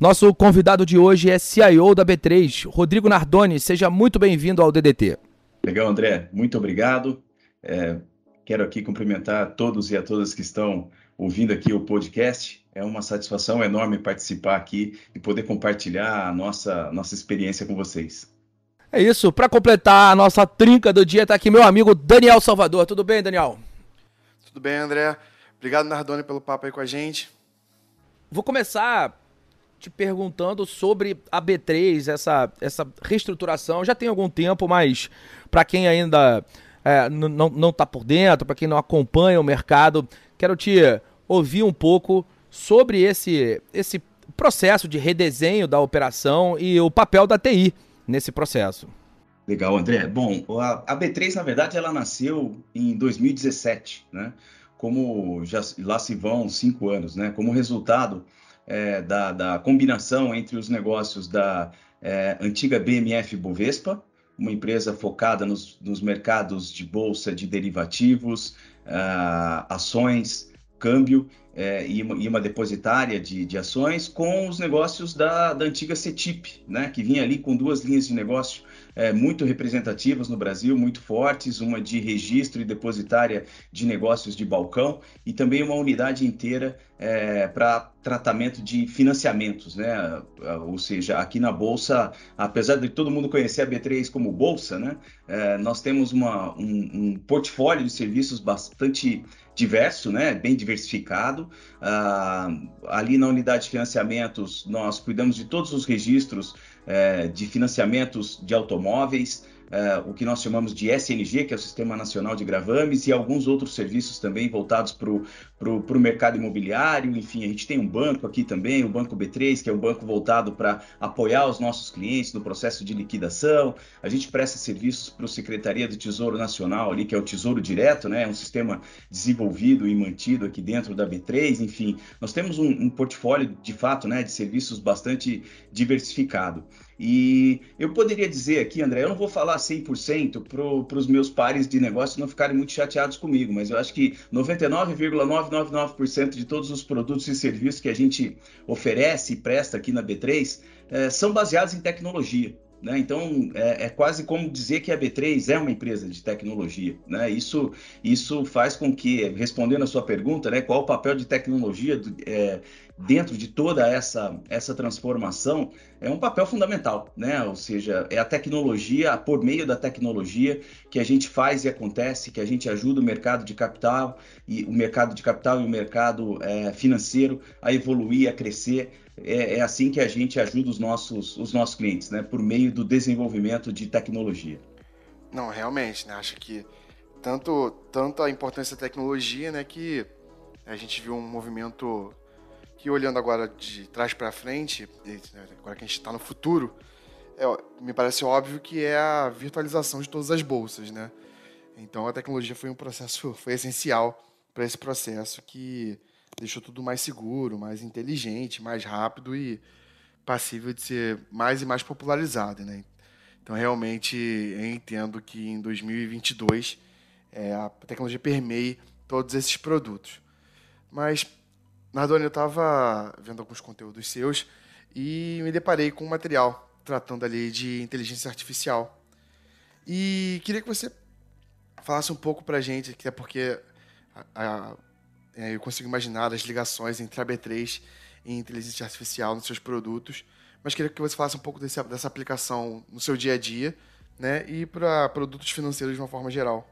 Nosso convidado de hoje é CIO da B3, Rodrigo Nardoni. Seja muito bem-vindo ao DDT. Legal, André. Muito obrigado. É, quero aqui cumprimentar todos e a todas que estão ouvindo aqui o podcast. É uma satisfação enorme participar aqui e poder compartilhar a nossa, nossa experiência com vocês. É isso. Para completar a nossa trinca do dia, está aqui meu amigo Daniel Salvador. Tudo bem, Daniel? Tudo bem, André. Obrigado, Nardoni, pelo papo aí com a gente. Vou começar te perguntando sobre a B3, essa, essa reestruturação. Já tem algum tempo, mas para quem ainda é, não está por dentro, para quem não acompanha o mercado, quero te ouvir um pouco sobre esse, esse processo de redesenho da operação e o papel da TI nesse processo. Legal, André. Bom, a, B3, na verdade, ela nasceu em 2017, né? Como já lá se vão cinco anos, né? Como resultado é, da, da, combinação entre os negócios da é, antiga BMF Bovespa, uma empresa focada nos, nos mercados de bolsa de derivativos, uh, ações, câmbio é, e, uma, e, uma, depositária de, de, ações, com os negócios da, da antiga CETIP, né, que vinha ali com duas linhas de negócio é, muito representativas no Brasil, muito fortes, uma de registro e depositária de negócios de balcão e também uma unidade inteira é, para tratamento de financiamentos, né? Ou seja, aqui na bolsa, apesar de todo mundo conhecer a B3 como bolsa, né? É, nós temos uma, um, um, portfólio de serviços bastante diverso, né? Bem diversificado. Ah, ali na unidade de financiamentos, nós cuidamos de todos os registros é, de financiamentos de automóveis, uh, o que nós chamamos de SNG, que é o Sistema Nacional de Gravames, e alguns outros serviços também voltados para o mercado imobiliário. Enfim, a gente tem um banco aqui também, o Banco B3, que é um banco voltado para apoiar os nossos clientes no processo de liquidação. A gente presta serviços para o Secretaria do Tesouro Nacional, ali, que é o Tesouro Direto, né? É um sistema desenvolvido e mantido aqui dentro da B3. Enfim, nós temos um, um portfólio, de fato, né, de serviços bastante diversificado. E eu poderia dizer aqui, André, eu não vou falar 100% para os meus pares de negócio não ficarem muito chateados comigo, mas eu acho que 99,999% de todos os produtos e serviços que a gente oferece e presta aqui na B3 é, eh, são baseados em tecnologia. Né? Então, é, é, quase como dizer que a B3 é uma empresa de tecnologia. Né? Isso, isso faz com que, respondendo a sua pergunta, né, qual o papel de tecnologia é, dentro de toda essa, essa transformação, é um papel fundamental. Né? Ou seja, é a tecnologia, por meio da tecnologia, que a gente faz e acontece, que a gente ajuda o mercado de capital, e o mercado de capital e o mercado é, financeiro a evoluir, a crescer é, é, assim que a gente ajuda os nossos, os nossos clientes, né? Por meio do desenvolvimento de tecnologia. Não, realmente, né? Acho que tanto, tanto a importância da tecnologia, né? Que a gente viu um movimento que olhando agora de trás para frente, agora que a gente está no futuro, é, me parece óbvio que é a virtualização de todas as bolsas, né? Então a tecnologia foi um processo, foi essencial para esse processo que deixou tudo mais seguro, mais inteligente, mais rápido e passível de ser mais e mais popularizado, né? Então, realmente, eu entendo que em 2022 é, a tecnologia permeie todos esses produtos. Mas, Nardoni, eu estava vendo alguns conteúdos seus e me deparei com um material tratando ali de inteligência artificial. E queria que você falasse um pouco para a gente, que é porque a, a é, eu consigo imaginar as ligações entre a B3 e inteligência artificial nos seus produtos, mas queria que você falasse um pouco desse, dessa aplicação no seu dia a dia né, e para produtos financeiros de uma forma geral.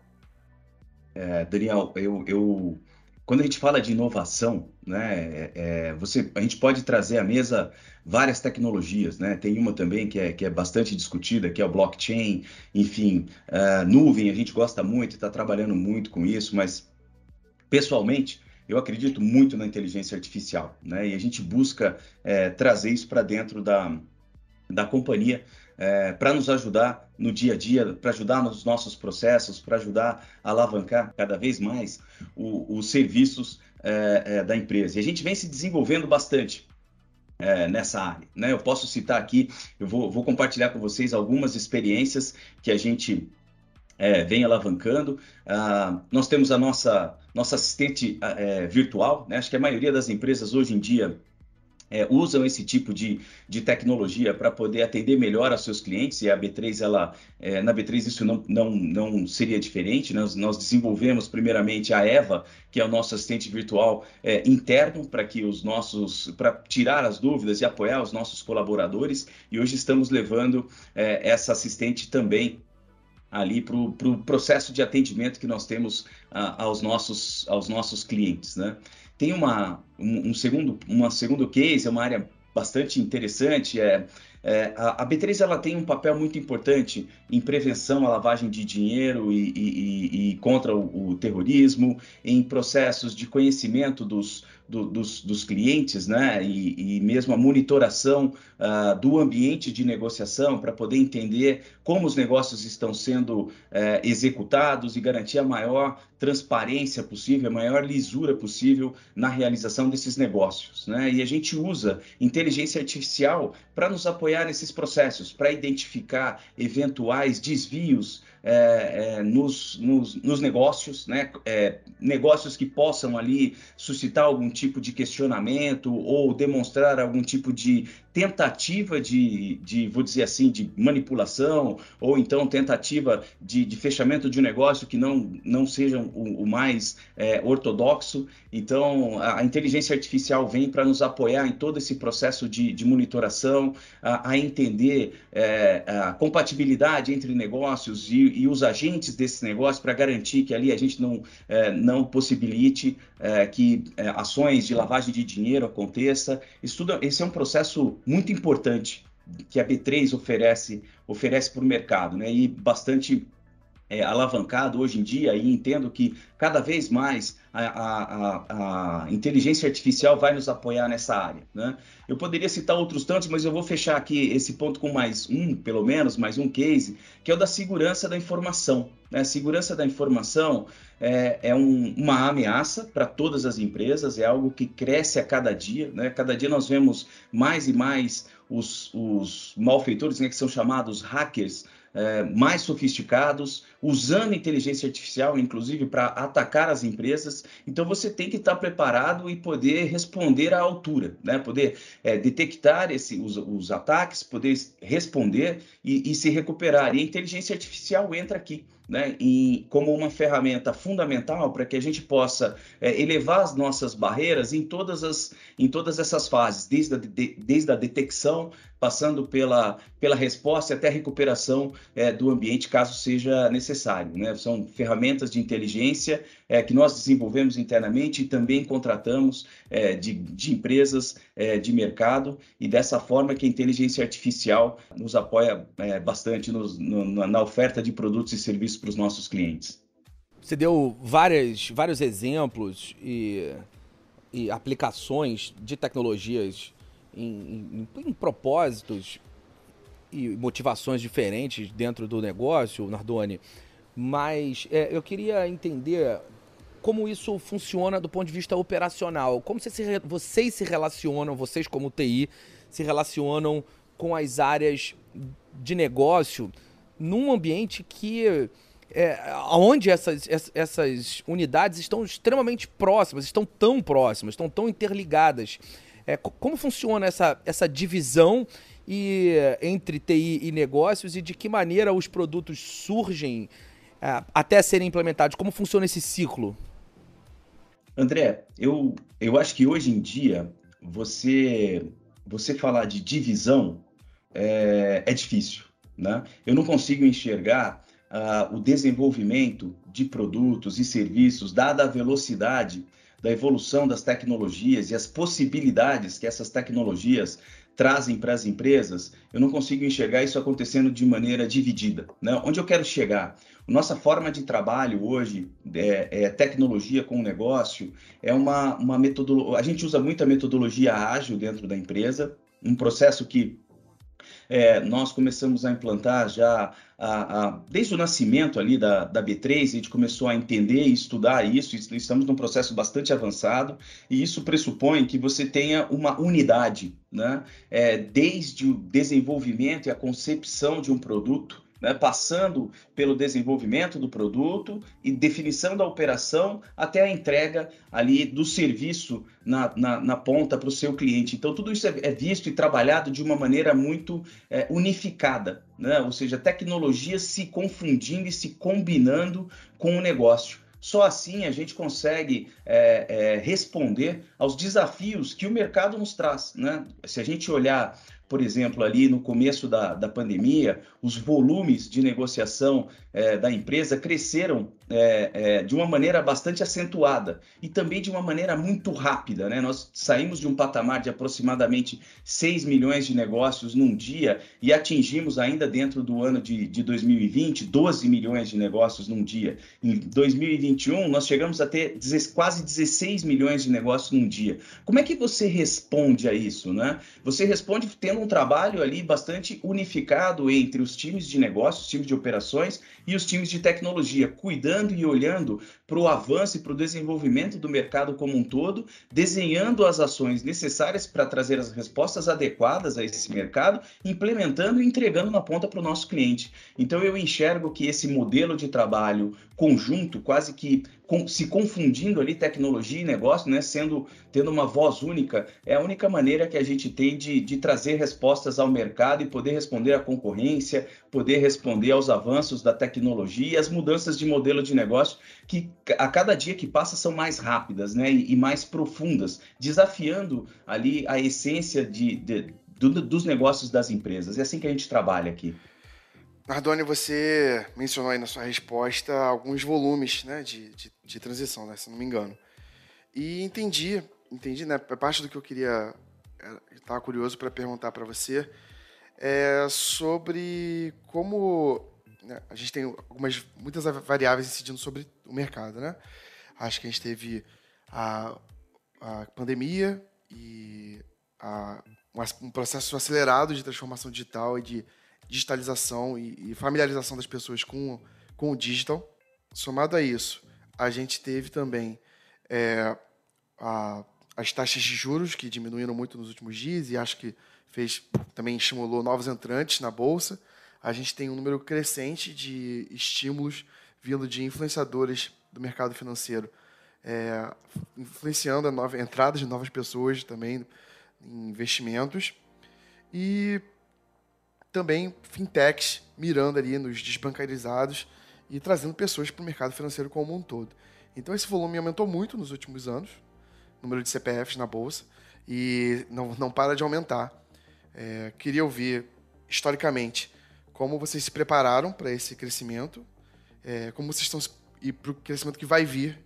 É, Daniel, eu, eu, quando a gente fala de inovação, né, é, é, você, a gente pode trazer à mesa várias tecnologias, né? Tem uma também que é, que é bastante discutida, que é o blockchain, enfim, uh, nuvem, a gente gosta muito, está trabalhando muito com isso, mas pessoalmente eu acredito muito na inteligência artificial, né? E a gente busca é, trazer isso para dentro da, da companhia é, para nos ajudar no dia a dia, para ajudar nos nossos processos, para ajudar a alavancar cada vez mais o, os serviços é, é, da empresa. E a gente vem se desenvolvendo bastante. É, nessa área. Né? Eu posso citar aqui, eu vou, vou, compartilhar com vocês algumas experiências que a gente é, vem alavancando. Ah, nós temos a nossa, nossa assistente é, virtual, né? acho que a maioria das empresas hoje em dia é, usam esse tipo de, de tecnologia para poder atender melhor aos seus clientes e a B3 ela é, na B3 isso não, não, não seria diferente nós, nós desenvolvemos primeiramente a Eva que é o nosso assistente virtual é, interno para que os nossos para tirar as dúvidas e apoiar os nossos colaboradores e hoje estamos levando é, essa assistente também ali para o pro processo de atendimento que nós temos a, aos, nossos, aos nossos clientes. Né? Tem uma, um, um, segundo, uma segundo case, é uma área bastante interessante, é, é a, a, B3 ela tem um papel muito importante em prevenção à lavagem de dinheiro e, e, e contra o, o, terrorismo, em processos de conhecimento dos, do, dos, dos, clientes, né? E, e mesmo a monitoração uh, do ambiente de negociação para poder entender como os negócios estão sendo uh, executados e garantir a maior transparência possível, a maior lisura possível na realização desses negócios, né? E a gente usa inteligência artificial para nos apoiar nesses processos, para identificar eventuais desvios é, é, nos, nos, nos, negócios, né? É, negócios que possam ali suscitar algum tipo de questionamento ou demonstrar algum tipo de tentativa de, de vou dizer assim, de manipulação ou então tentativa de, de fechamento de um negócio que não, não seja o, o mais é, ortodoxo. Então, a, a, inteligência artificial vem para nos apoiar em todo esse processo de, de monitoração, a, a entender é, a compatibilidade entre negócios e, e os agentes desses negócios para garantir que ali a gente não, é, não possibilite é, que é, ações de lavagem de dinheiro aconteça. Isso tudo, esse é um processo muito importante que a B3 oferece oferece para o mercado, né? E bastante é, alavancado hoje em dia e entendo que cada vez mais a, a, a, inteligência artificial vai nos apoiar nessa área. Né? Eu poderia citar outros tantos, mas eu vou fechar aqui esse ponto com mais um, pelo menos, mais um case, que é o da segurança da informação. Né? Segurança da informação é, é um, uma ameaça para todas as empresas, é algo que cresce a cada dia. Né? Cada dia nós vemos mais e mais os, os malfeitores, né, que são chamados hackers, é, mais sofisticados, usando inteligência artificial, inclusive, para atacar as empresas. Então, você tem que estar preparado e poder responder à altura, né? poder é, detectar esse, os, os, ataques, poder responder e, e se recuperar. E a inteligência artificial entra aqui né, como uma ferramenta fundamental para que a gente possa é, elevar as nossas barreiras em todas, as, em todas essas fases, desde a, de, desde a detecção, passando pela, pela resposta até a recuperação é, do ambiente, caso seja necessário. Né? São ferramentas de inteligência é, que nós desenvolvemos internamente e também contratamos é, de, de, empresas é, de mercado, e dessa forma que a inteligência artificial nos apoia é, bastante nos, no, na oferta de produtos e serviços para os nossos clientes. Você deu várias, vários exemplos e, e aplicações de tecnologias em, em, em, propósitos e motivações diferentes dentro do negócio, Nardoni. Mas é, eu queria entender como isso funciona do ponto de vista operacional. Como vocês se, vocês se relacionam, vocês como TI, se relacionam com as áreas de negócio num ambiente que é, onde essas, essas unidades estão extremamente próximas, estão tão próximas, estão tão interligadas. É, como funciona essa, essa divisão e, entre TI e negócios e de que maneira os produtos surgem é, até serem implementados? Como funciona esse ciclo? André, eu, eu acho que hoje em dia você, você falar de divisão é, é difícil. Né? Eu não consigo enxergar uh, o desenvolvimento de produtos e serviços, dada a velocidade da evolução das tecnologias e as possibilidades que essas tecnologias trazem para as empresas, eu não consigo enxergar isso acontecendo de maneira dividida. Né? Onde eu quero chegar? Nossa forma de trabalho hoje é, é tecnologia com negócio, é uma, uma metodologia. A gente usa muito a metodologia ágil dentro da empresa, um processo que é, nós começamos a implantar já a, a, desde o nascimento ali da, da B3, a gente começou a entender e estudar isso, estamos num processo bastante avançado, e isso pressupõe que você tenha uma unidade, né? É, desde o desenvolvimento e a concepção de um produto, né, passando pelo desenvolvimento do produto e definição da operação até a entrega ali do serviço na, na, na ponta para o seu cliente. Então, tudo isso é, é, visto e trabalhado de uma maneira muito é, unificada, né? ou seja, tecnologia se confundindo e se combinando com o negócio. Só assim a gente consegue é, é, responder aos desafios que o mercado nos traz. Né? Se a gente olhar por exemplo, ali no começo da, da pandemia, os volumes de negociação é, da empresa cresceram é, é, de uma maneira bastante acentuada e também de uma maneira muito rápida. Né? Nós saímos de um patamar de aproximadamente 6 milhões de negócios num dia e atingimos ainda dentro do ano de, de 2020 12 milhões de negócios num dia. Em 2021, nós chegamos a ter quase 16 milhões de negócios num dia. Como é que você responde a isso? Né? Você responde tendo um trabalho ali bastante unificado entre os times de negócios, os times de operações e os times de tecnologia, cuidando e olhando para o avanço e para o desenvolvimento do mercado como um todo, desenhando as ações necessárias para trazer as respostas adequadas a esse mercado, implementando e entregando na ponta para o nosso cliente. Então eu enxergo que esse modelo de trabalho conjunto, quase que se confundindo ali tecnologia e negócio, né, sendo tendo uma voz única, é a única maneira que a gente tem de, de trazer respostas ao mercado e poder responder à concorrência, poder responder aos avanços da tecnologia e as mudanças de modelo de negócio que a cada dia que passa são mais rápidas, né, e, e mais profundas, desafiando ali a essência de, de do, dos negócios das empresas. É assim que a gente trabalha aqui. Nardoni, você mencionou aí na sua resposta alguns volumes né, de, de, de transição, né, se não me engano. E entendi, entendi, né? Parte do que eu queria, estava curioso para perguntar para você é sobre como né, a gente tem algumas muitas variáveis incidindo sobre o mercado, né? Acho que a gente teve a, a pandemia e a, um processo acelerado de transformação digital e de digitalização e, e familiarização das pessoas com, com o digital. Somado a isso, a gente teve também é, a, as taxas de juros que diminuíram muito nos últimos dias e acho que fez também estimulou novos entrantes na bolsa. A gente tem um número crescente de estímulos vindo de influenciadores do mercado financeiro, é, influenciando a nova entrada de novas pessoas também em investimentos. E também fintechs mirando ali nos desbancarizados e trazendo pessoas para o mercado financeiro como um todo. Então esse volume aumentou muito nos últimos anos, número de CPFs na bolsa, e não, não para de aumentar. É, queria ouvir, historicamente, como vocês se prepararam para esse crescimento, é, como vocês estão e para o crescimento que vai vir,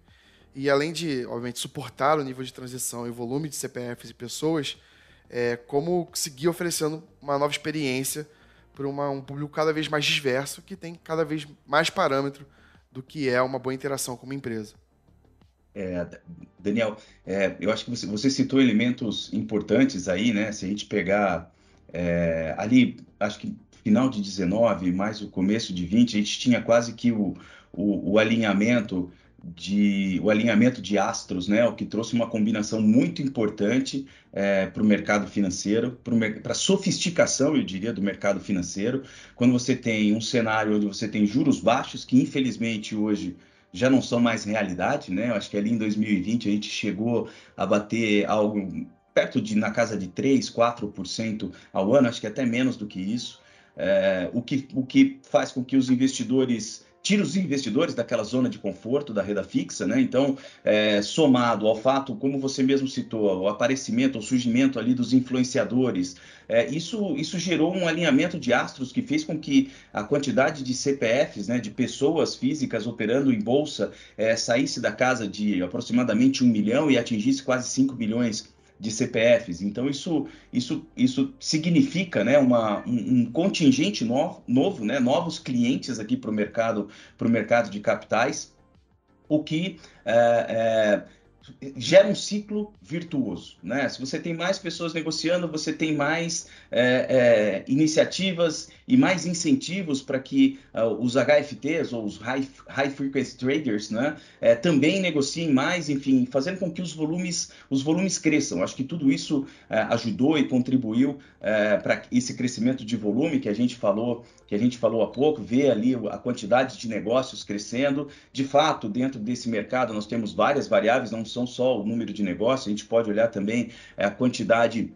e além de, obviamente, suportar o nível de transição e o volume de CPFs e pessoas, é, como seguir oferecendo uma nova experiência para um público cada vez mais diverso, que tem cada vez mais parâmetro do que é uma boa interação com uma empresa. É, Daniel, é, eu acho que você, você, citou elementos importantes aí, né? Se a gente pegar é, ali, acho que final de 19, mais o começo de 20, a gente tinha quase que o, o, o alinhamento de o alinhamento de astros, né, o que trouxe uma combinação muito importante é, para o mercado financeiro, para a sofisticação, eu diria, do mercado financeiro. Quando você tem um cenário onde você tem juros baixos, que infelizmente hoje já não são mais realidade, né? Eu acho que ali em 2020 a gente chegou a bater algo perto de na casa de 3, 4% ao ano, acho que até menos do que isso. É, o, que, o que faz com que os investidores tira os investidores daquela zona de conforto da renda fixa, né? Então, é, somado ao fato, como você mesmo citou, o aparecimento, o surgimento ali dos influenciadores, é, isso, isso gerou um alinhamento de astros que fez com que a quantidade de CPFs, né, de pessoas físicas operando em bolsa, é, saísse da casa de aproximadamente um milhão e atingisse quase 5 milhões de CPFs. Então, isso, isso, isso significa né, uma, um, um contingente novo, novo né, novos clientes aqui para o mercado, mercado de capitais, o que é, é, gera um ciclo virtuoso. Né? Se você tem mais pessoas negociando, você tem mais é, é, iniciativas e mais incentivos para que uh, os HFTs ou os High, high Frequency Traders né, é, também negociem mais, enfim, fazendo com que os volumes, os volumes cresçam. Acho que tudo isso é, ajudou e contribuiu é, para esse crescimento de volume que a gente falou, que a gente falou há pouco, ver ali a quantidade de negócios crescendo. De fato, dentro desse mercado nós temos várias variáveis, não são só o número de negócios, a gente pode olhar também é, a quantidade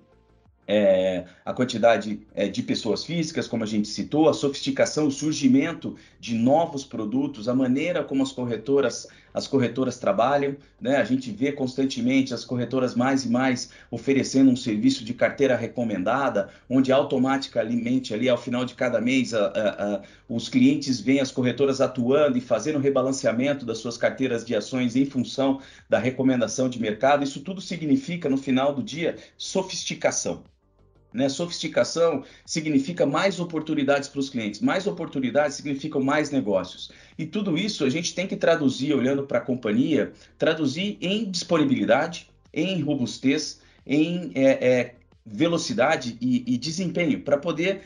é, a quantidade é, de pessoas físicas, como a gente citou, a sofisticação, o surgimento de novos produtos, a maneira como as corretoras, as corretoras trabalham, né? A gente vê constantemente as corretoras mais e mais oferecendo um serviço de carteira recomendada, onde automaticamente ali ao final de cada mês a, a, a, os clientes veem as corretoras atuando e fazendo rebalanceamento das suas carteiras de ações em função da recomendação de mercado. Isso tudo significa no final do dia sofisticação. Né? Sofisticação significa mais oportunidades para os clientes, mais oportunidades significam mais negócios. E tudo isso a gente tem que traduzir, olhando para a companhia, traduzir em disponibilidade, em robustez, em é, é, velocidade e, e desempenho, para poder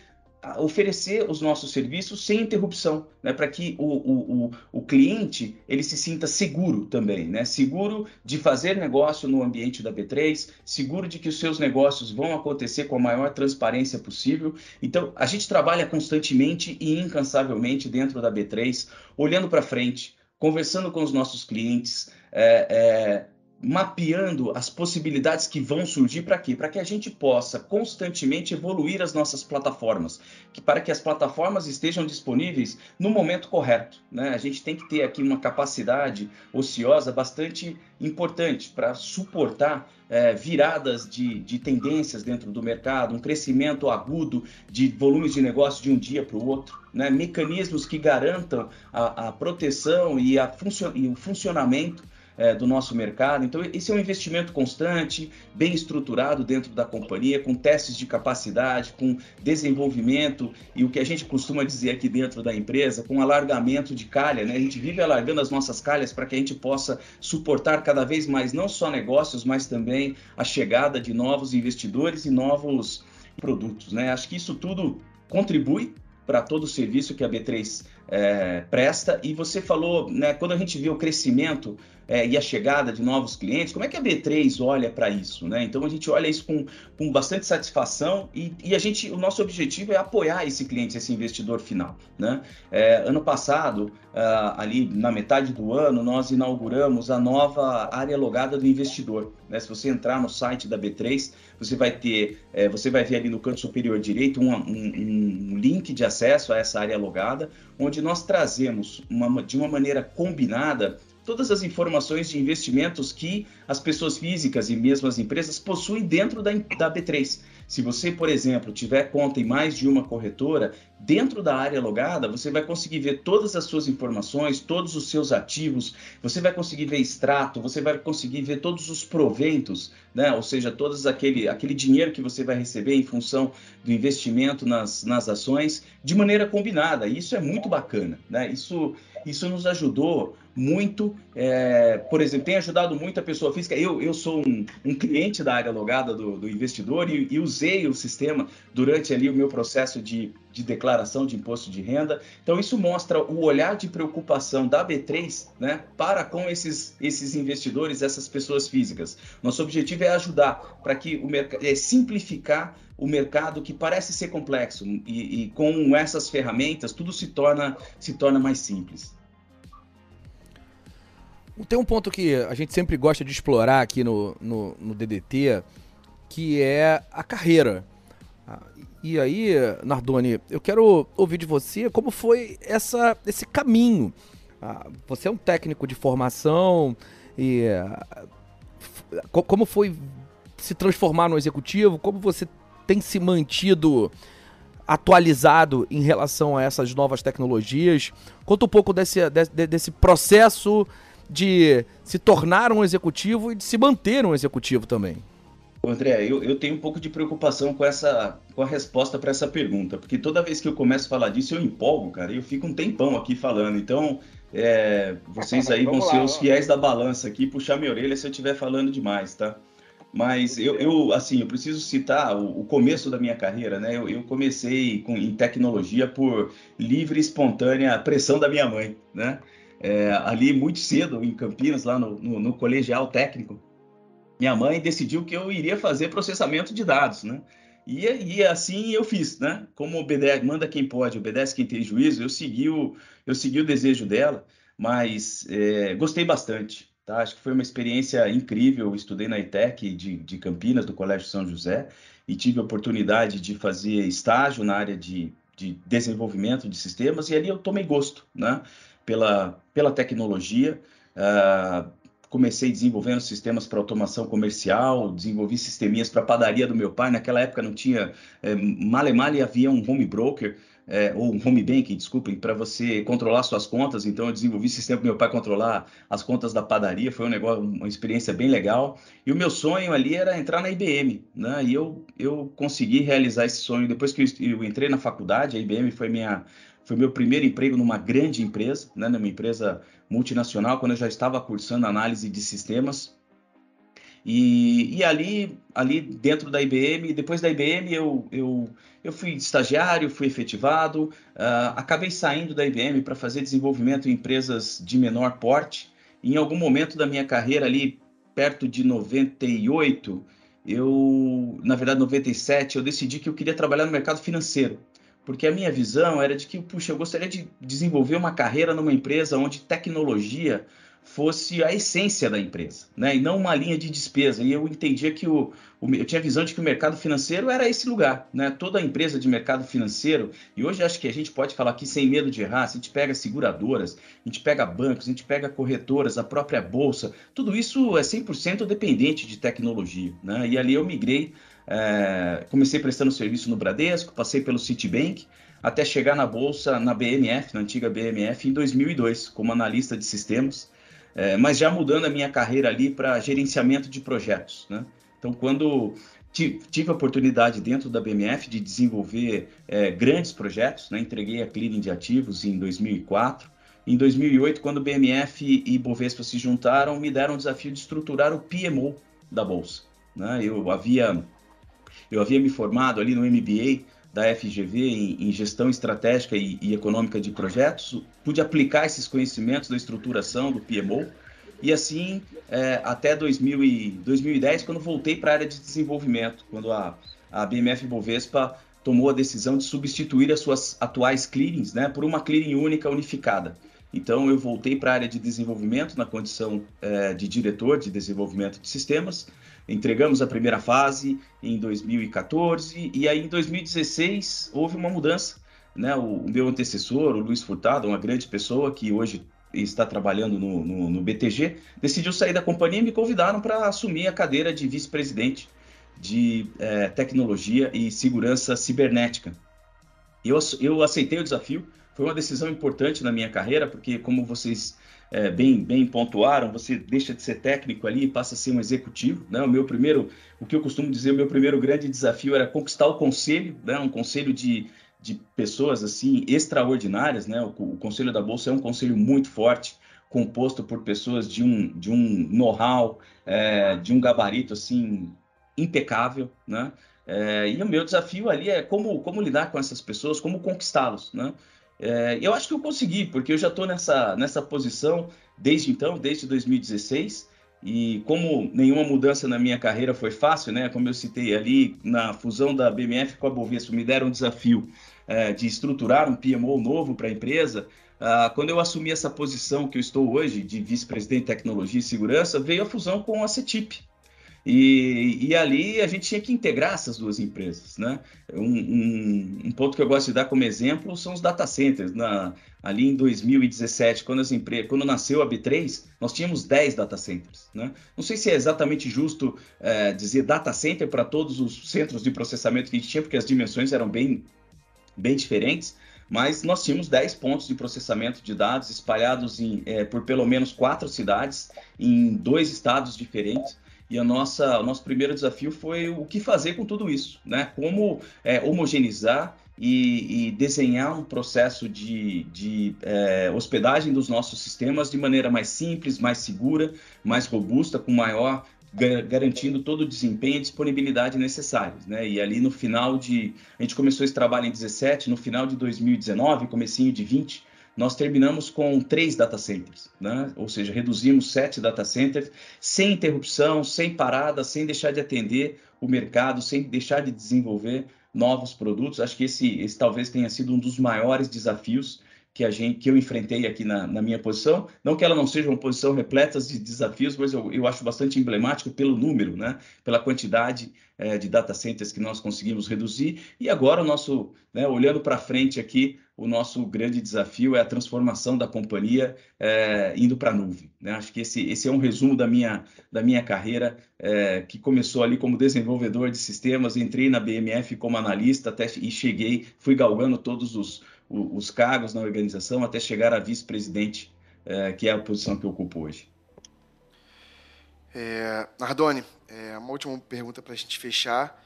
oferecer os nossos serviços sem interrupção, né, para que o, o, o, o, cliente ele se sinta seguro também, né, seguro de fazer negócio no ambiente da B3, seguro de que os seus negócios vão acontecer com a maior transparência possível. Então, a gente trabalha constantemente e incansavelmente dentro da B3, olhando para frente, conversando com os nossos clientes, é, é, mapeando as possibilidades que vão surgir para quê? Para que a gente possa constantemente evoluir as nossas plataformas, que para que as plataformas estejam disponíveis no momento correto. Né? A gente tem que ter aqui uma capacidade ociosa bastante importante para suportar é, viradas de, de tendências dentro do mercado, um crescimento agudo de volumes de negócio de um dia para o outro, né? mecanismos que garantam a, a proteção e, a funcio e o funcionamento é, do nosso mercado. Então, esse é um investimento constante, bem estruturado dentro da companhia, com testes de capacidade, com desenvolvimento e o que a gente costuma dizer aqui dentro da empresa, com alargamento de calha. Né? A gente vive alargando as nossas calhas para que a gente possa suportar cada vez mais não só negócios, mas também a chegada de novos investidores e novos produtos. Né? Acho que isso tudo contribui para todo o serviço que a B3 é, presta. E você falou, né, quando a gente vê o crescimento é, e a chegada de novos clientes, como é que a B3 olha para isso? Né? Então a gente olha isso com, com bastante satisfação e, e, a gente, o nosso objetivo é apoiar esse cliente, esse investidor final. Né? É, ano passado, uh, ali na metade do ano, nós inauguramos a nova área logada do investidor. Né? Se você entrar no site da B3, você vai ter, é, você vai ver ali no canto superior direito um, um, um link de acesso a essa área logada, onde nós trazemos uma, de uma maneira combinada todas as informações de investimentos que as pessoas físicas e mesmo as empresas possuem dentro da, da B3. Se você, por exemplo, tiver conta em mais de uma corretora, dentro da área logada, você vai conseguir ver todas as suas informações, todos os seus ativos, você vai conseguir ver extrato, você vai conseguir ver todos os proventos, né? ou seja, todo aquele, aquele dinheiro que você vai receber em função do investimento nas, nas ações, de maneira combinada. Isso é muito bacana. Né? Isso, isso nos ajudou muito, é, por exemplo, tem ajudado muito a pessoa física. Eu, eu sou um, um cliente da área logada do, do investidor e, e, usei o sistema durante ali o meu processo de, de declaração de imposto de renda. Então isso mostra o olhar de preocupação da B3 né, para com esses, esses investidores, essas pessoas físicas. Nosso objetivo é ajudar para que o mercado é simplificar o mercado que parece ser complexo e, e com essas ferramentas tudo se torna, se torna mais simples. Tem um ponto que a gente sempre gosta de explorar aqui no, no, no DDT, que é a carreira. E aí, Nardoni, eu quero ouvir de você como foi essa, esse caminho. Ah, você é um técnico de formação e ah, como foi se transformar no executivo? Como você tem se mantido atualizado em relação a essas novas tecnologias? Conta um pouco desse, desse, desse processo de se tornar um executivo e de se manter um executivo também. André, eu, eu tenho um pouco de preocupação com essa com a resposta para essa pergunta, porque toda vez que eu começo a falar disso, eu empolgo, cara, e eu fico um tempão aqui falando. Então, é, vocês aí vão ser os fiéis da balança aqui, puxar minha orelha se eu estiver falando demais, tá? Mas eu, eu, assim, eu preciso citar o, o começo da minha carreira, né? Eu, eu comecei com, em tecnologia por livre e espontânea pressão da minha mãe, né? É, ali muito cedo, em Campinas, lá no, no, no colegial técnico, minha mãe decidiu que eu iria fazer processamento de dados, né? E, e, assim eu fiz, né? Como obedece, manda quem pode, obedece quem tem juízo, eu segui o, eu segui o desejo dela, mas é, gostei bastante. Tá? Acho que foi uma experiência incrível. Eu estudei na ITEC de, de Campinas, do Colégio São José, e tive a oportunidade de fazer estágio na área de, de desenvolvimento de sistemas, e ali eu tomei gosto né? pela, pela tecnologia. Uh, comecei desenvolvendo sistemas para automação comercial, desenvolvi sisteminhas para padaria do meu pai. Naquela época não tinha, é, male male havia um home broker, é, ou um home banking, desculpem, para você controlar suas contas. Então eu desenvolvi sistema para meu pai controlar as contas da padaria. Foi um negócio, uma experiência bem legal. E o meu sonho ali era entrar na IBM, né? E eu, eu consegui realizar esse sonho depois que eu, eu entrei na faculdade. A IBM foi minha foi meu primeiro emprego numa grande empresa, né, numa empresa multinacional, quando eu já estava cursando análise de sistemas. E, e ali, ali dentro da IBM, depois da IBM eu, eu, eu fui estagiário, fui efetivado, uh, acabei saindo da IBM para fazer desenvolvimento em empresas de menor porte. E em algum momento da minha carreira ali, perto de 98, eu, na verdade 97, eu decidi que eu queria trabalhar no mercado financeiro porque a minha visão era de que, puxa, eu gostaria de desenvolver uma carreira numa empresa onde tecnologia fosse a essência da empresa, né? E não uma linha de despesa. E eu entendia que o, o, eu tinha a visão de que o mercado financeiro era esse lugar, né? Toda empresa de mercado financeiro, e hoje acho que a gente pode falar aqui sem medo de errar, se a gente pega seguradoras, a gente pega bancos, a gente pega corretoras, a própria bolsa, tudo isso é 100% dependente de tecnologia, né? E ali eu migrei é, comecei prestando serviço no Bradesco, passei pelo Citibank, até chegar na bolsa, na BMF, na antiga BMF, em 2002, como analista de sistemas, é, mas já mudando a minha carreira ali para gerenciamento de projetos. Né? Então, quando tive a oportunidade dentro da BMF de desenvolver é, grandes projetos, né? entreguei a clearing de ativos em 2004. Em 2008, quando BMF e Bovespa se juntaram, me deram o desafio de estruturar o PMO da bolsa. Né? Eu havia eu havia me formado ali no MBA da FGV em, em gestão estratégica e, e, econômica de projetos, pude aplicar esses conhecimentos da estruturação do PMO e assim é, até 2000 e, 2010, quando voltei para a área de desenvolvimento, quando a, a BMF Bovespa tomou a decisão de substituir as suas atuais clearings né, por uma clearing única unificada. Então eu voltei para a área de desenvolvimento na condição é, de diretor de desenvolvimento de sistemas Entregamos a primeira fase em 2014 e aí em 2016 houve uma mudança. Né? O, o meu antecessor, o Luiz Furtado, uma grande pessoa que hoje está trabalhando no, no, no BTG, decidiu sair da companhia e me convidaram para assumir a cadeira de vice-presidente de é, tecnologia e segurança cibernética. Eu, eu aceitei o desafio, foi uma decisão importante na minha carreira, porque, como vocês é, bem, bem pontuaram, você deixa de ser técnico ali e passa a ser um executivo. Né? O meu primeiro, o que eu costumo dizer, o meu primeiro grande desafio era conquistar o conselho, né? um conselho de, de pessoas assim extraordinárias. Né? O, o conselho da Bolsa é um conselho muito forte, composto por pessoas de um, de um know-how, é, de um gabarito assim impecável, né? É, e o meu desafio ali é como, como lidar com essas pessoas, como conquistá-los, né? É, eu acho que eu consegui, porque eu já estou nessa, nessa posição desde então, desde 2016. E como nenhuma mudança na minha carreira foi fácil, né? Como eu citei ali, na fusão da BMF com a Bovespa, me deram um desafio é, de estruturar um PMO novo para a empresa. Ah, quando eu assumi essa posição que eu estou hoje, de vice-presidente de tecnologia e segurança, veio a fusão com a CETIP, e, e, ali a gente tinha que integrar essas duas empresas. Né? Um, um, um, ponto que eu gosto de dar como exemplo são os data centers. Na, ali em 2017, quando, as quando nasceu a B3, nós tínhamos 10 data centers. Né? Não sei se é exatamente justo é, dizer data center para todos os centros de processamento que a gente tinha, porque as dimensões eram bem, bem diferentes, mas nós tínhamos 10 pontos de processamento de dados espalhados em, é, por pelo menos quatro cidades, em dois estados diferentes. E a nossa, o nosso primeiro desafio foi o que fazer com tudo isso, né? Como é, homogeneizar e, e, desenhar um processo de, de é, hospedagem dos nossos sistemas de maneira mais simples, mais segura, mais robusta, com maior garantindo todo o desempenho e disponibilidade necessários, né? E ali no final de a gente começou esse trabalho em 17, no final de 2019, comecinho de 20, nós terminamos com três data centers, né? ou seja, reduzimos sete data centers sem interrupção, sem parada, sem deixar de atender o mercado, sem deixar de desenvolver novos produtos. Acho que esse, esse talvez tenha sido um dos maiores desafios que a gente que eu enfrentei aqui na, na, minha posição. Não que ela não seja uma posição repleta de desafios, mas eu, eu acho bastante emblemático pelo número, né? pela quantidade é, de data centers que nós conseguimos reduzir. E agora o nosso, né, olhando para frente aqui, o nosso grande desafio é a transformação da companhia é, indo para a nuvem. Né? Acho que esse, esse é um resumo da minha, da minha carreira, é, que começou ali como desenvolvedor de sistemas, entrei na BMF como analista até, e cheguei, fui galgando todos os, os cargos na organização até chegar a vice-presidente, é, que é a posição que ocupo hoje. É, Nardoni, é, uma última pergunta para a gente fechar.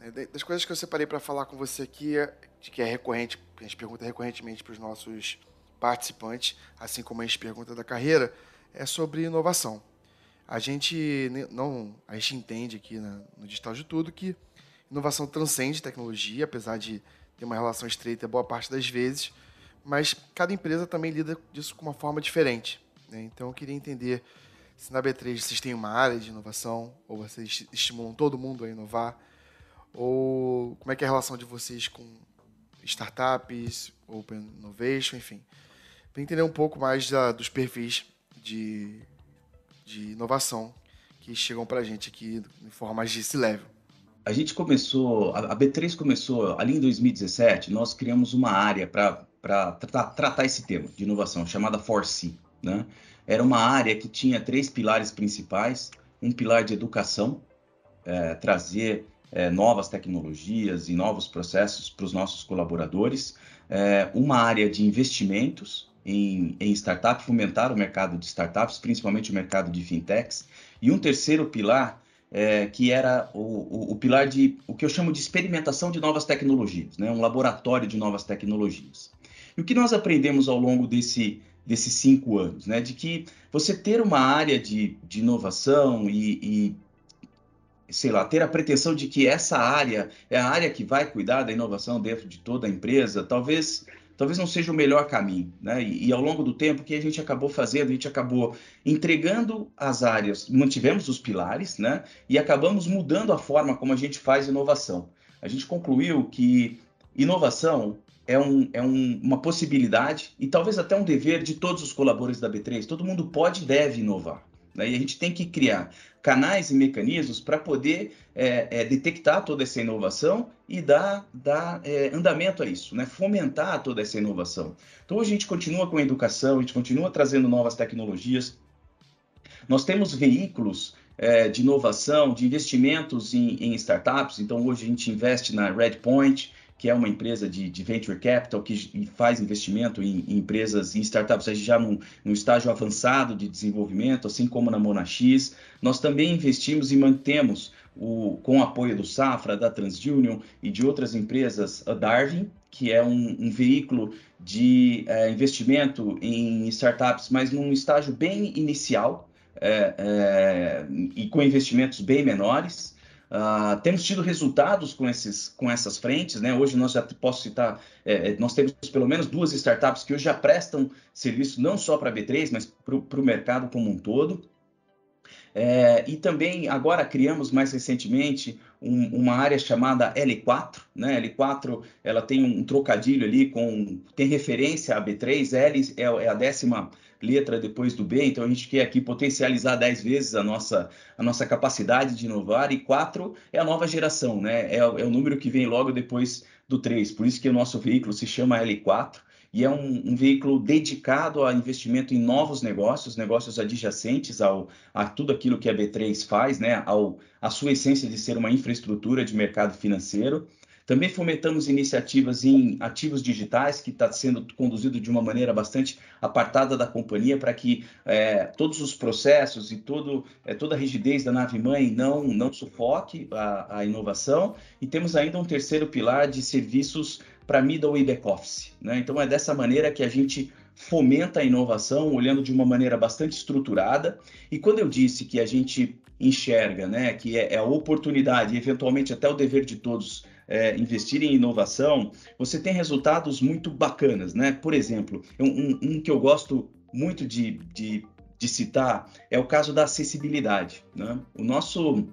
Né, das coisas que eu separei para falar com você aqui, é, que é recorrente, que a gente pergunta recorrentemente para os nossos participantes, assim como a gente pergunta da carreira, é sobre inovação. A gente não, a gente entende aqui no Digital de Tudo que inovação transcende tecnologia, apesar de tem uma relação estreita boa parte das vezes, mas cada empresa também lida disso com uma forma diferente. Né? Então eu queria entender se na B3 vocês têm uma área de inovação, ou vocês estimulam todo mundo a inovar, ou como é que é a relação de vocês com startups, open innovation, enfim. Para entender um pouco mais da, dos perfis de, de inovação que chegam para a gente aqui em forma mais de C-Level a gente começou, a B3 começou ali em 2017, nós criamos uma área para tra tratar esse tema de inovação, chamada Force. Né? Era uma área que tinha três pilares principais, um pilar de educação, é, trazer é, novas tecnologias e novos processos para os nossos colaboradores, é, uma área de investimentos em, em startups, fomentar o mercado de startups, principalmente o mercado de fintechs, e um terceiro pilar é, que era o, o, o, pilar de o que eu chamo de experimentação de novas tecnologias, né? um laboratório de novas tecnologias. E o que nós aprendemos ao longo desse, desses cinco anos, né? de que você ter uma área de, de inovação e, e, sei lá, ter a pretensão de que essa área é a área que vai cuidar da inovação dentro de toda a empresa, talvez talvez não seja o melhor caminho. Né? E, e, ao longo do tempo, o que a gente acabou fazendo? A gente acabou entregando as áreas, mantivemos os pilares, né? e acabamos mudando a forma como a gente faz inovação. A gente concluiu que inovação é, um, é um, uma possibilidade e talvez até um dever de todos os colaboradores da B3. Todo mundo pode e deve inovar. Né? E a gente tem que criar canais e mecanismos para poder é, é, detectar toda essa inovação e dar, dar é, andamento a isso, né? fomentar toda essa inovação. Então, a gente continua com a educação, a gente continua trazendo novas tecnologias. Nós temos veículos é, de inovação, de investimentos em, em, startups. Então, hoje a gente investe na Redpoint, que é uma empresa de, de venture capital que faz investimento em, em empresas, em startups já num, num, estágio avançado de desenvolvimento, assim como na Monax. Nós também investimos e mantemos, o, com o apoio do Safra, da TransUnion e de outras empresas, a Darwin, que é um, um veículo de é, investimento em startups, mas num estágio bem inicial é, é, e com investimentos bem menores. Uh, temos tido resultados com, esses, com essas frentes, né? Hoje nós já posso citar, é, é, nós temos pelo menos duas startups que hoje já prestam serviço não só para a B3, mas para o mercado como um todo. É, e também agora criamos mais recentemente um, uma área chamada L4, né? L4 ela tem um trocadilho ali com tem referência à B3, L é, é a décima letra depois do B, então a gente quer aqui potencializar 10 vezes a nossa, a nossa capacidade de inovar, e 4 é a nova geração, né? É, é o número que vem logo depois do 3, por isso que o nosso veículo se chama L4, e é um, um, veículo dedicado a investimento em novos negócios, negócios adjacentes ao, a tudo aquilo que a B3 faz, né, ao, a sua essência de ser uma infraestrutura de mercado financeiro. Também fomentamos iniciativas em ativos digitais, que está sendo conduzido de uma maneira bastante apartada da companhia, para que é, todos os processos e todo, é, toda a rigidez da nave-mãe não, não sufoque a, a, inovação. E temos ainda um terceiro pilar de serviços para middle e back-office. Né? Então, é dessa maneira que a gente fomenta a inovação, olhando de uma maneira bastante estruturada. E quando eu disse que a gente enxerga, né, que é, é a oportunidade, eventualmente até o dever de todos é, investir em inovação, você tem resultados muito bacanas, né? Por exemplo, um, um que eu gosto muito de, de, de, citar é o caso da acessibilidade. Né? O nosso,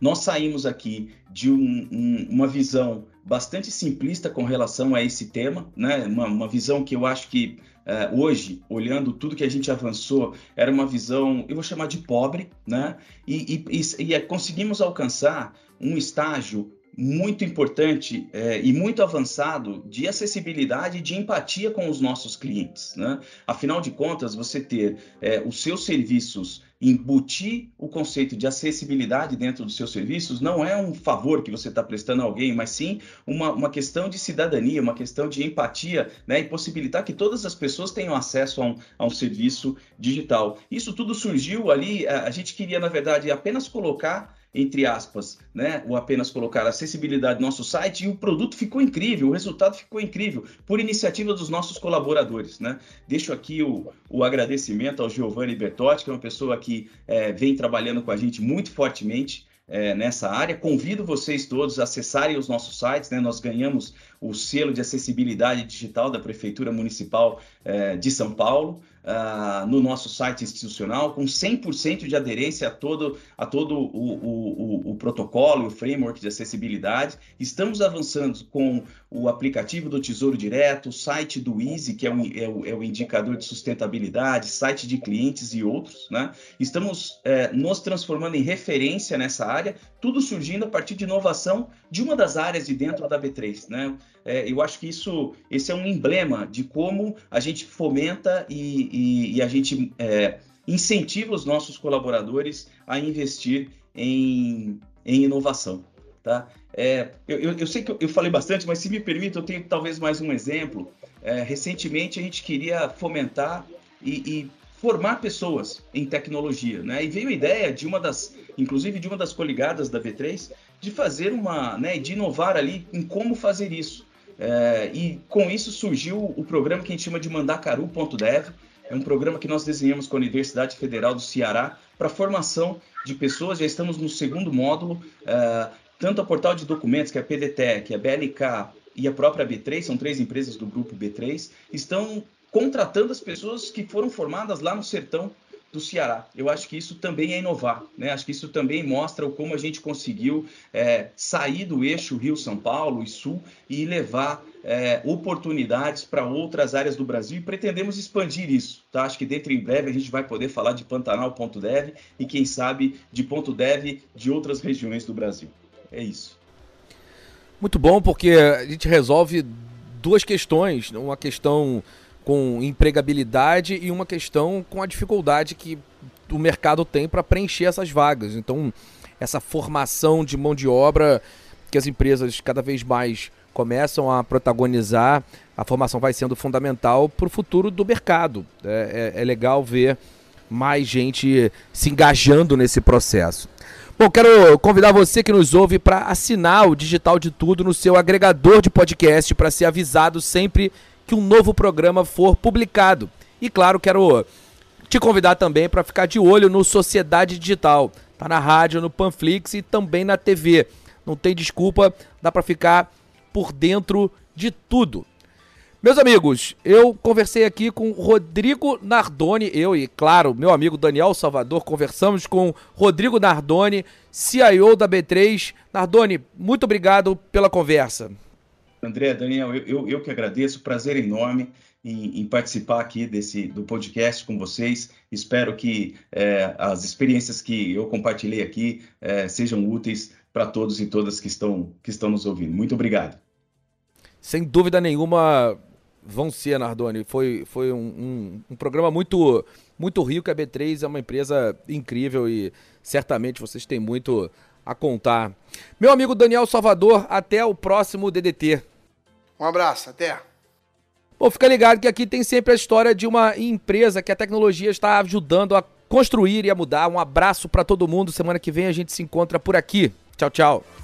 nós saímos aqui de um, um, uma visão bastante simplista com relação a esse tema, né? Uma, uma visão que eu acho que uh, hoje, olhando tudo que a gente avançou, era uma visão, eu vou chamar de pobre, né? E, e, e, e conseguimos alcançar um estágio muito importante é, e muito avançado de acessibilidade e de empatia com os nossos clientes. Né? Afinal de contas, você ter é, os seus serviços, embutir o conceito de acessibilidade dentro dos seus serviços, não é um favor que você está prestando a alguém, mas sim uma, uma questão de cidadania, uma questão de empatia né? e possibilitar que todas as pessoas tenham acesso a um, a um serviço digital. Isso tudo surgiu ali, a, a gente queria, na verdade, apenas colocar entre aspas, né, ou apenas colocar acessibilidade no nosso site e o produto ficou incrível, o resultado ficou incrível, por iniciativa dos nossos colaboradores, né? Deixo aqui o, o agradecimento ao Giovanni Bertotti, que é uma pessoa que é, vem trabalhando com a gente muito fortemente é, nessa área. Convido vocês todos a acessarem os nossos sites, né? Nós ganhamos o selo de acessibilidade digital da Prefeitura Municipal é, de São Paulo uh, no nosso site institucional, com 100% de aderência a todo, a todo o, o, o, o protocolo, o framework de acessibilidade. Estamos avançando com o aplicativo do Tesouro Direto, o site do Easy, que é, é, o, é o, indicador de sustentabilidade, site de clientes e outros. Né? Estamos é, nos transformando em referência nessa área, tudo surgindo a partir de inovação de uma das áreas de dentro da B3. Né? É, eu acho que isso esse é um emblema de como a gente fomenta e, e, e a gente é, incentiva os nossos colaboradores a investir em, em inovação. Tá? É, eu, eu, sei que eu falei bastante, mas se me permite, eu tenho talvez mais um exemplo. É, recentemente a gente queria fomentar e, e, formar pessoas em tecnologia, né? E veio a ideia de uma das, inclusive de uma das coligadas da V3, de fazer uma, né, de inovar ali em como fazer isso. É, e com isso surgiu o programa que a gente chama de Mandacaru.dev. É um programa que nós desenhamos com a Universidade Federal do Ceará para formação de pessoas. Já estamos no segundo módulo. É, tanto a Portal de Documentos, que é a PDTEC, a BLK e a própria B3, são três empresas do grupo B3, estão contratando as pessoas que foram formadas lá no sertão do Ceará. Eu acho que isso também é inovar, né? Acho que isso também mostra como a gente conseguiu é, sair do eixo Rio-São Paulo e Sul e levar é, oportunidades para outras áreas do Brasil e pretendemos expandir isso, tá? Acho que dentro em breve a gente vai poder falar de Pantanal.dev e quem sabe de ponto .dev de outras regiões do Brasil. É isso. Muito bom, porque a gente resolve duas questões, uma questão com empregabilidade e uma questão com a dificuldade que o mercado tem para preencher essas vagas. Então, essa formação de mão de obra que as empresas cada vez mais começam a protagonizar, a formação vai sendo fundamental para o futuro do mercado. É, é, é legal ver mais gente se engajando nesse processo. Bom, quero convidar você que nos ouve para assinar o Digital de Tudo no seu agregador de podcast para ser avisado sempre que um novo programa for publicado. E claro, quero te convidar também para ficar de olho no Sociedade Digital. Tá na rádio, no Panflix e também na TV. Não tem desculpa, dá para ficar por dentro de tudo. Meus amigos, eu conversei aqui com Rodrigo Nardoni, eu e, claro, meu amigo Daniel Salvador, conversamos com Rodrigo Nardoni, CIO da B3. Nardoni, muito obrigado pela conversa. André, Daniel, eu, eu, eu que agradeço, prazer enorme em, em, participar aqui desse do podcast com vocês. Espero que é, as experiências que eu compartilhei aqui é, sejam úteis para todos e todas que estão, que estão nos ouvindo. Muito obrigado. Sem dúvida nenhuma, vão ser, Nardoni. Foi, foi um, um, um programa muito, muito rico. A B3 é uma empresa incrível e certamente vocês têm muito a contar. Meu amigo Daniel Salvador, até o próximo DDT. Um abraço, até. Bom, fica ligado que aqui tem sempre a história de uma empresa que a tecnologia está ajudando a construir e a mudar. Um abraço para todo mundo. Semana que vem a gente se encontra por aqui. Tchau, tchau.